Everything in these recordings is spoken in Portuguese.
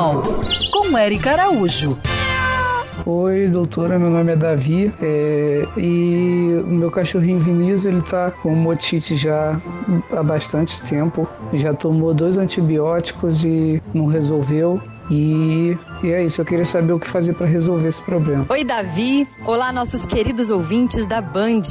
Animal, com Eric Araújo. Oi, doutora, meu nome é Davi é, e o meu cachorrinho Vinícius ele tá com motite já há bastante tempo. Já tomou dois antibióticos e não resolveu. E, e, é isso, eu queria saber o que fazer para resolver esse problema. Oi, Davi. Olá, nossos queridos ouvintes da Band.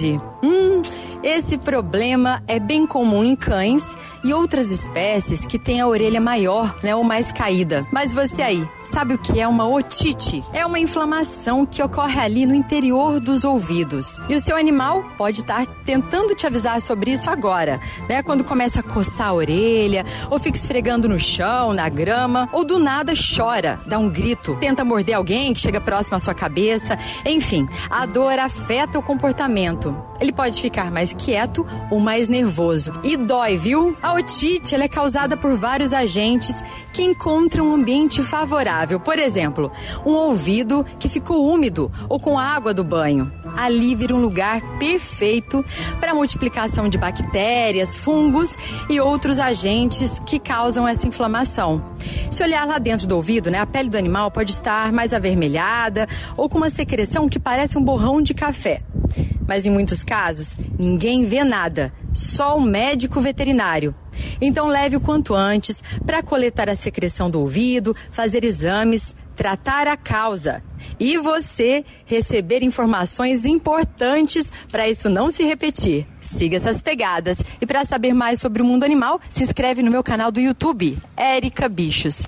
Hum, esse problema é bem comum em cães e outras espécies que têm a orelha maior, né, ou mais caída. Mas você aí, sabe o que é uma otite? É uma inflamação que ocorre ali no interior dos ouvidos. E o seu animal pode estar tentando te avisar sobre isso agora, né? Quando começa a coçar a orelha, ou fica esfregando no chão, na grama, ou do nada chora, dá um grito, tenta morder alguém que chega próximo à sua cabeça. Enfim, a dor afeta o comportamento. Ele pode ficar mais quieto ou mais nervoso. E dói, viu? A otite é causada por vários agentes que encontram um ambiente favorável. Por exemplo, um ouvido que ficou úmido ou com água do banho. Ali vira um lugar perfeito para a multiplicação de bactérias, fungos e outros agentes que causam essa inflamação. Se olhar lá dentro do ouvido, né, a pele do animal pode estar mais avermelhada ou com uma secreção que parece um borrão de café. Mas em muitos casos, ninguém vê nada, só o médico veterinário. Então leve o quanto antes para coletar a secreção do ouvido, fazer exames, tratar a causa e você receber informações importantes para isso não se repetir. Siga essas pegadas e para saber mais sobre o mundo animal, se inscreve no meu canal do YouTube, Érica Bichos.